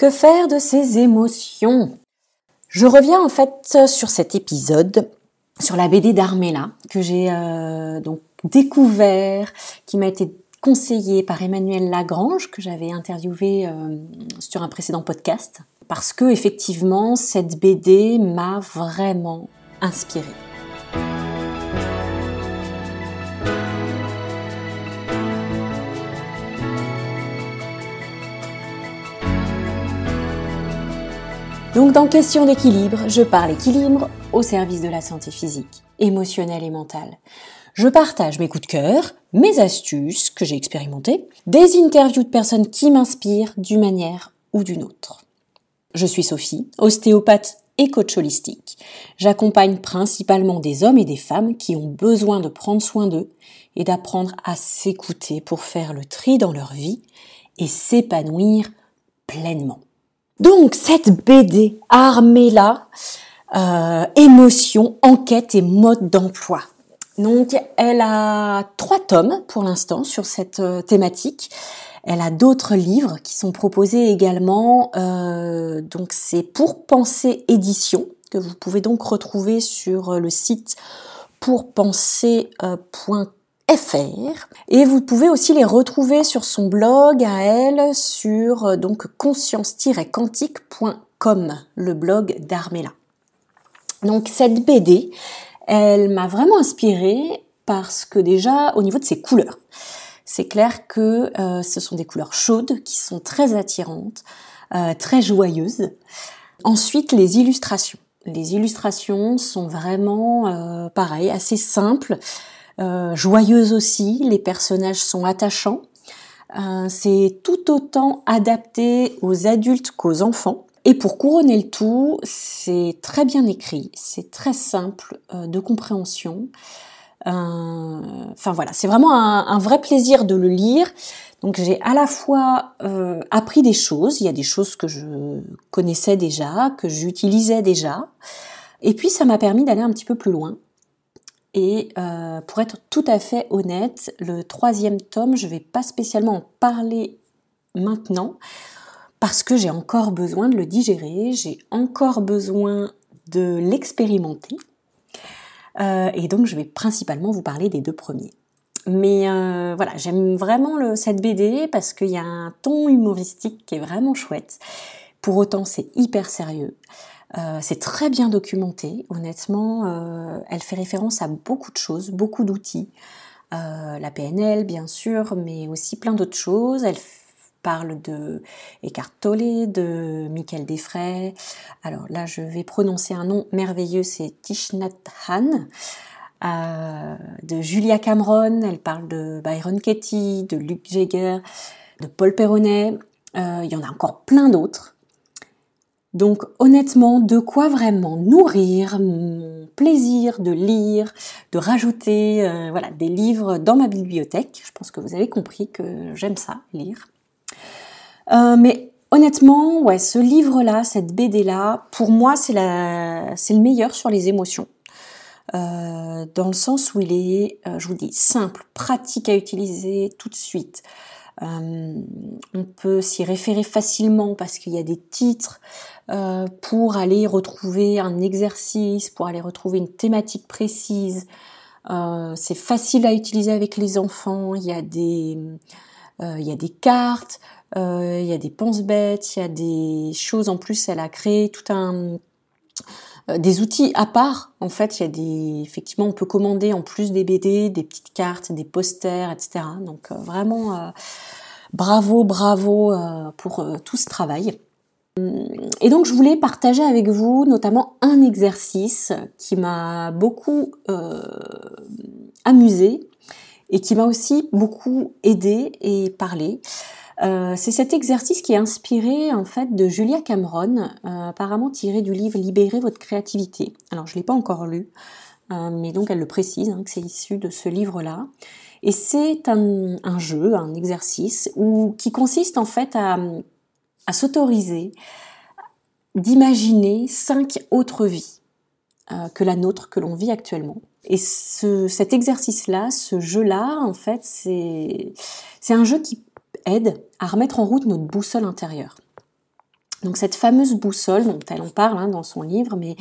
Que faire de ces émotions? Je reviens en fait sur cet épisode, sur la BD d'Armella, que j'ai euh, donc découvert, qui m'a été conseillé par Emmanuel Lagrange, que j'avais interviewé euh, sur un précédent podcast, parce que effectivement cette BD m'a vraiment inspirée. Donc dans Question d'équilibre, je parle équilibre au service de la santé physique, émotionnelle et mentale. Je partage mes coups de cœur, mes astuces que j'ai expérimentées, des interviews de personnes qui m'inspirent d'une manière ou d'une autre. Je suis Sophie, ostéopathe et coach holistique. J'accompagne principalement des hommes et des femmes qui ont besoin de prendre soin d'eux et d'apprendre à s'écouter pour faire le tri dans leur vie et s'épanouir pleinement. Donc cette BD Armella, euh, émotion, enquête et mode d'emploi. Donc elle a trois tomes pour l'instant sur cette euh, thématique. Elle a d'autres livres qui sont proposés également. Euh, donc c'est pour penser édition que vous pouvez donc retrouver sur le site pourpenser.com et vous pouvez aussi les retrouver sur son blog à elle sur euh, donc conscience-quantique.com, le blog d'Armella. Donc cette BD, elle m'a vraiment inspirée parce que déjà au niveau de ses couleurs, c'est clair que euh, ce sont des couleurs chaudes qui sont très attirantes, euh, très joyeuses. Ensuite les illustrations. Les illustrations sont vraiment euh, pareil, assez simples. Euh, joyeuse aussi, les personnages sont attachants. Euh, c'est tout autant adapté aux adultes qu'aux enfants. Et pour couronner le tout, c'est très bien écrit, c'est très simple euh, de compréhension. Enfin voilà, c'est vraiment un, vrai plaisir de le lire. Donc j'ai à la fois appris des choses, il y a des choses que je connaissais déjà, que j'utilisais déjà, et puis ça m'a permis d'aller un petit peu plus loin et euh, pour être tout à fait honnête, le troisième tome, je ne vais pas spécialement en parler maintenant parce que j'ai encore besoin de le digérer, j'ai encore besoin de l'expérimenter. Euh, et donc je vais principalement vous parler des deux premiers. Mais euh, voilà, j'aime vraiment cette BD parce qu'il y a un ton humoristique qui est vraiment chouette. Pour autant, c'est hyper sérieux. Euh, c'est très bien documenté, honnêtement. Euh, elle fait référence à beaucoup de choses, beaucoup d'outils. Euh, la PNL, bien sûr, mais aussi plein d'autres choses. Elle parle de Eckhart Tolle, de Michael Defray. Alors là, je vais prononcer un nom merveilleux, c'est Thich Nhat Hanh. de Julia Cameron, elle parle de Byron Katie, de Luc Jagger, de Paul Perronnet. il y en a encore plein d'autres. Donc honnêtement, de quoi vraiment nourrir mon plaisir de lire, de rajouter euh, voilà, des livres dans ma bibliothèque? Je pense que vous avez compris que j'aime ça, lire. Euh, mais honnêtement, ce livre-là, cette BD-là, pour moi, c'est le meilleur sur les émotions. Euh, dans le sens où il est, je vous dis, simple, pratique à utiliser tout de suite. Euh, on peut s'y référer facilement parce qu'il y a des titres euh, pour aller retrouver un exercice, pour aller retrouver une thématique précise. Euh, c'est facile à utiliser avec les enfants. Il y a des, il y a des cartes, il y a des penses-bêtes, il y a des choses en plus. Elle a créé tout un des outils à part. En fait, il y a des, effectivement, on peut commander en plus des BD, des petites cartes, des posters, etc. Donc vraiment, bravo, bravo euh, pour euh, tout ce travail. Et donc je voulais partager avec vous notamment un exercice qui m'a beaucoup euh, amusé et qui m'a aussi beaucoup aidé et parlé. C'est cet exercice qui est inspiré en fait de Julia Cameron, apparemment tiré du livre Libérer votre créativité. Alors je l'ai pas encore lu, mais donc elle le précise hein, que c'est issu de ce livre-là. Et c'est un, jeu, un exercice qui consiste en fait à, s'autoriser d'imaginer cinq autres vies euh, que la nôtre que l'on vit actuellement. Et ce, cet exercice-là, ce jeu-là, en fait, c'est un jeu qui aide à remettre en route notre boussole intérieure. Donc cette fameuse boussole dont elle en parle hein, dans son livre, mais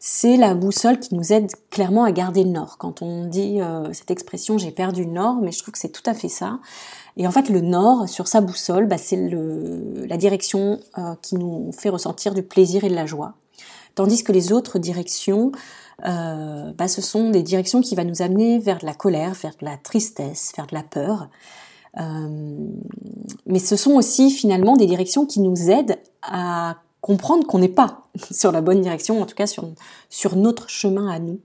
c'est la boussole qui nous aide clairement à garder le nord. Quand on dit euh, cette expression j'ai perdu le nord, mais je trouve que c'est tout à fait ça. Et en fait le nord sur sa boussole, bah, c'est la direction euh, qui nous fait ressentir du plaisir et de la joie. Tandis que les autres directions, euh, bah, ce sont des directions qui vont nous amener vers de la colère, vers de la tristesse, vers de la peur. Mais ce sont aussi finalement des directions qui nous aident à comprendre qu'on n'est pas sur la bonne direction, en tout cas sur, sur notre chemin à nous.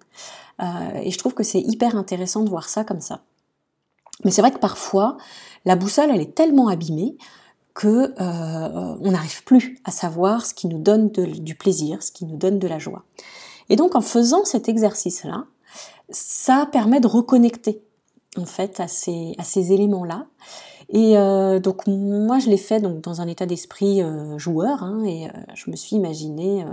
Euh, et je trouve que c'est hyper intéressant de voir ça comme ça. Mais c'est vrai que parfois, la boussole, elle est tellement abîmée que euh, on n'arrive plus à savoir ce qui nous donne du plaisir, ce qui nous donne de la joie. Et donc en faisant cet exercice-là, ça permet de reconnecter en fait à ces, à ces éléments-là et euh, donc moi je l'ai fait donc dans un état d'esprit euh, joueur hein, et euh, je me suis imaginée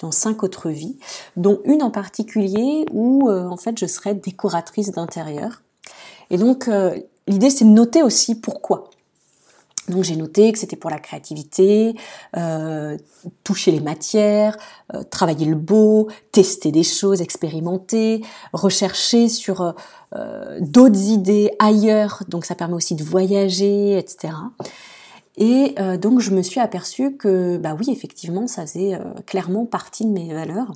dans cinq autres vies, dont une en particulier où en fait je serais décoratrice d'intérieur. Et donc l'idée c'est de noter aussi pourquoi. Donc j'ai noté que c'était pour la créativité, euh, toucher les matières, euh, travailler le beau, tester des choses, expérimenter, rechercher sur euh, d'autres idées ailleurs. Donc ça permet aussi de voyager, etc. Et donc je me suis aperçue que bah oui effectivement ça faisait clairement partie de mes valeurs.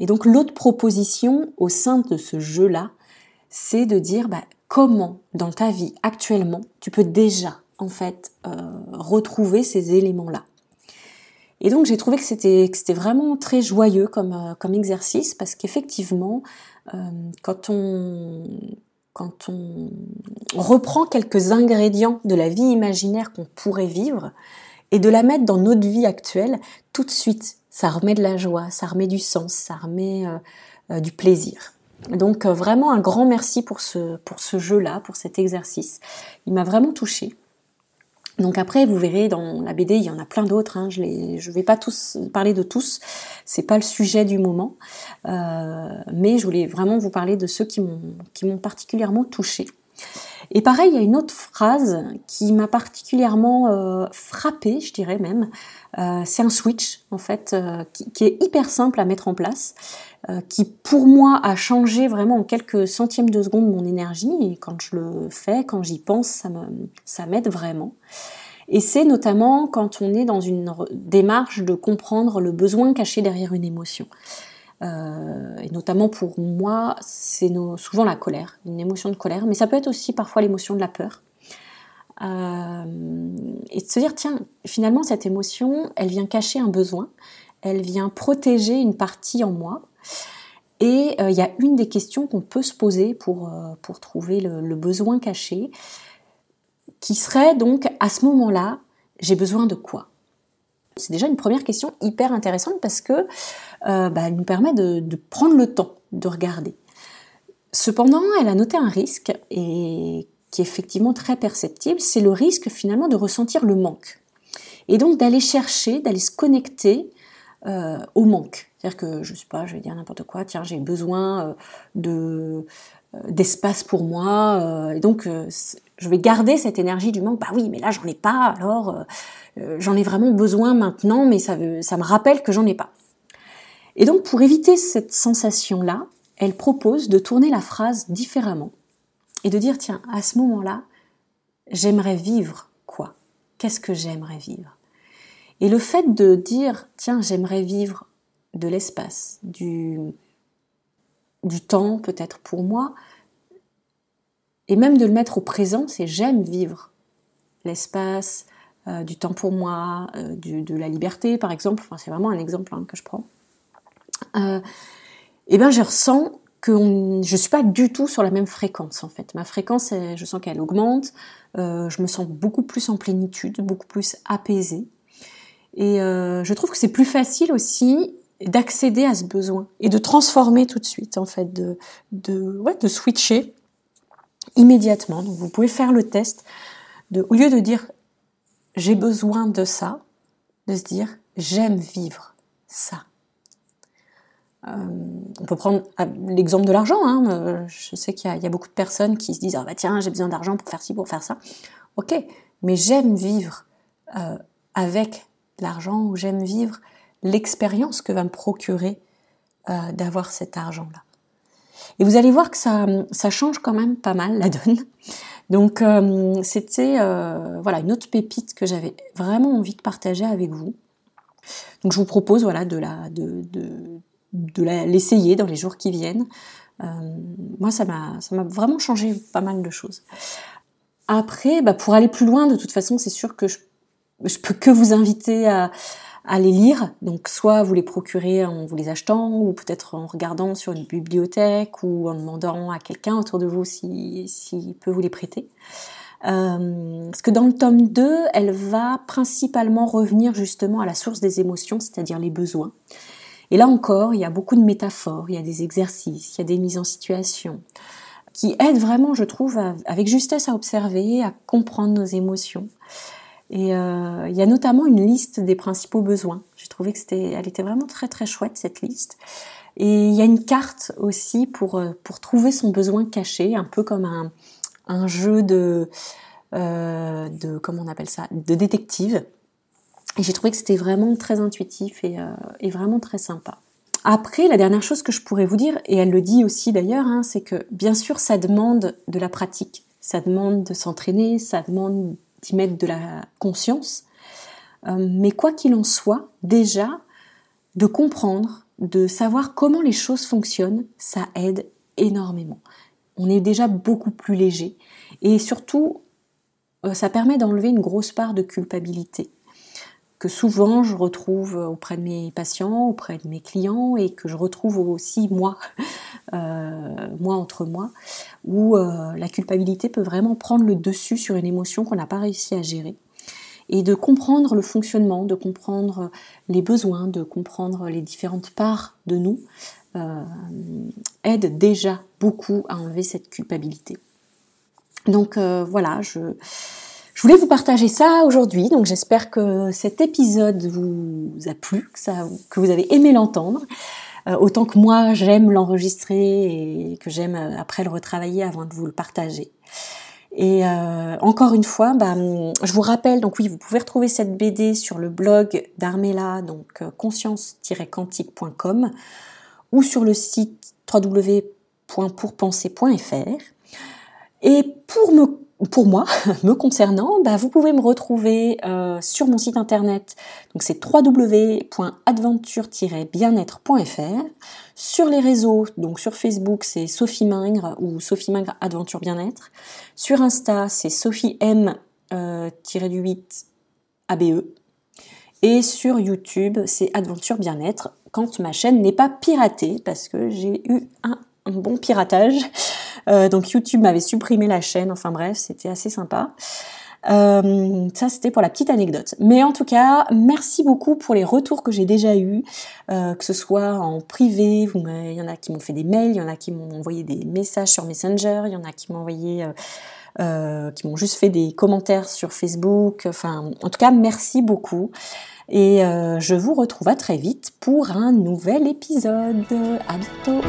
et donc l'autre proposition au sein de ce jeu-là, c'est de dire bah, comment dans ta vie actuellement tu peux déjà en fait euh, retrouver ces éléments-là. Et donc j'ai trouvé que c'était vraiment très joyeux comme euh, exercice parce qu'effectivement euh, quand on quand on reprend quelques ingrédients de la vie imaginaire qu'on pourrait vivre et de la mettre dans notre vie actuelle, tout de suite, ça remet de la joie, ça remet du sens, ça remet du plaisir. Donc euh, vraiment un grand merci pour ce, pour ce jeu-là, pour cet exercice. Il m'a vraiment touchée. Donc après, vous verrez dans la BD, il y en a plein d'autres. Hein. Je ne vais pas tous parler de tous. C'est pas le sujet du moment, euh, mais je voulais vraiment vous parler de ceux qui m'ont particulièrement touchée. Et pareil, il y a une autre phrase qui m'a particulièrement euh, frappée, je dirais même. C'est un switch en fait qui, est hyper simple à mettre en place, qui pour moi a changé vraiment en quelques centièmes de seconde mon énergie. Et quand je le fais, quand j'y pense, ça ça m'aide vraiment. Et c'est notamment quand on est dans une démarche de comprendre le besoin caché derrière une émotion. Euh, et notamment pour moi, c'est souvent la colère, une émotion de colère, mais ça peut être aussi parfois l'émotion de la peur. Euh, et de se dire, tiens, finalement, cette émotion, elle vient cacher un besoin, elle vient protéger une partie en moi. Et euh, il y a une des questions qu'on peut se poser pour, pour trouver le besoin caché, qui serait donc, à ce moment-là, j'ai besoin de quoi? C'est déjà une première question hyper intéressante parce que euh, bah, nous permet de, prendre le temps de regarder. Cependant, elle a noté un risque et qui est effectivement très perceptible, c'est le risque finalement de ressentir le manque. Et donc d'aller chercher, d'aller se connecter euh, au manque. C'est-à-dire que, je sais pas, je vais dire n'importe quoi, tiens, j'ai besoin euh, de d'espace pour moi, et donc je vais garder cette énergie du manque. Bah oui, mais là j'en ai pas, alors euh, j'en ai vraiment besoin maintenant, mais ça, ça me rappelle que j'en ai pas. Et donc pour éviter cette sensation-là, elle propose de tourner la phrase différemment et de dire, tiens, à ce moment-là, j'aimerais vivre quoi? Qu'est-ce que j'aimerais vivre? Et le fait de dire, tiens, j'aimerais vivre de l'espace, du, temps peut-être pour moi, et même de le mettre au présent, c'est j'aime vivre l'espace, euh, du temps pour moi, euh, de la liberté par exemple, c'est vraiment un exemple hein, que je prends, euh, et ben je ressens que je je suis pas du tout sur la même fréquence en fait. Ma fréquence, je sens qu'elle augmente, je me sens beaucoup plus en plénitude, beaucoup plus apaisée, et je trouve que c'est plus facile aussi d'accéder à ce besoin et de transformer tout de suite en fait, de ouais, de switcher immédiatement. Donc vous pouvez faire le test de au lieu de dire j'ai besoin de ça, de se dire j'aime vivre ça. Euh, on peut prendre ah, l'exemple de l'argent. Hein. Euh, je sais qu'il y, a beaucoup de personnes qui se disent ah bah tiens j'ai besoin d'argent pour faire ci pour faire ça. Ok, mais j'aime vivre euh, avec l'argent, où j'aime vivre l'expérience que va me procurer euh, d'avoir cet argent-là. Et vous allez voir que ça, ça change quand même pas mal la donne. Donc euh, c'était euh, voilà une autre pépite que j'avais vraiment envie de partager avec vous. Donc je vous propose voilà de la de, de, l'essayer dans les jours qui viennent. Moi ça m'a ça m'a vraiment changé pas mal de choses. Après, bah, pour aller plus loin, de toute façon, c'est sûr que je, je peux que vous inviter à, les lire. Donc soit vous les procurez en vous les achetant, ou peut-être en regardant sur une bibliothèque, ou en demandant à quelqu'un autour de vous s'il si, peut vous les prêter. Euh, parce que dans le tome 2, elle va principalement revenir justement à la source des émotions, c'est-à-dire les besoins. Et là encore, il y a beaucoup de métaphores, il y a des exercices, il y a des mises en situation qui aident vraiment, je trouve, avec justesse à observer, à comprendre nos émotions. Et euh, il y a notamment une liste des principaux besoins. J'ai trouvé que c'était, elle était vraiment très très chouette cette liste. Et il y a une carte aussi pour euh, pour trouver son besoin caché, un peu comme un un jeu de euh, de comment on appelle ça, de détective. Et j'ai trouvé que c'était vraiment très intuitif et, et, vraiment très sympa. Après, la dernière chose que je pourrais vous dire, et elle le dit aussi d'ailleurs, hein, c'est que bien sûr ça demande de la pratique, ça demande de s'entraîner, ça demande d'y mettre de la conscience. Euh, mais quoi qu'il en soit, déjà, de comprendre, de savoir comment les choses fonctionnent, ça aide énormément. On est déjà beaucoup plus léger. Et surtout, euh, ça permet d'enlever une grosse part de culpabilité souvent je retrouve auprès de mes patients, auprès de mes clients et que je retrouve aussi moi, euh, moi entre moi, où euh, la culpabilité peut vraiment prendre le dessus sur une émotion qu'on n'a pas réussi à gérer. Et de comprendre le fonctionnement, de comprendre les besoins, de comprendre les différentes parts de nous, euh, aide déjà beaucoup à enlever cette culpabilité. Donc voilà, je, je voulais vous partager ça aujourd'hui, donc j'espère que cet épisode vous a plu, que, vous avez aimé l'entendre. Euh, autant que moi, j'aime l'enregistrer et que j'aime euh, après le retravailler avant de vous le partager. Et euh, encore une fois, bah, je vous rappelle, donc oui, vous pouvez retrouver cette BD sur le blog d'Armela, donc conscience-quantique.com ou sur le site www.pourpenser.fr. Et pour me pour moi, me concernant, bah, vous pouvez me retrouver euh, sur mon site internet, donc c'est www.adventure-bien-être.fr. Sur les réseaux, donc sur Facebook c'est Sophie Mingre ou Sophie Mingre Adventure Bien-être. Sur Insta c'est Sophie M euh, du 8 ABE. Et sur YouTube c'est Adventure Bien-être quand ma chaîne n'est pas piratée parce que j'ai eu un bon piratage. Euh, donc YouTube m'avait supprimé la chaîne, enfin bref, c'était assez sympa. Euh, ça, c'était pour la petite anecdote. Mais en tout cas, merci beaucoup pour les retours que j'ai déjà eus, euh, que ce soit en privé, il y en a qui m'ont fait des mails, il y en a qui m'ont envoyé des messages sur Messenger, il y en a qui m'ont envoyé, qui m'ont juste fait des commentaires sur Facebook. En tout cas, merci beaucoup. Et je vous retrouve à très vite pour un nouvel épisode. À bientôt.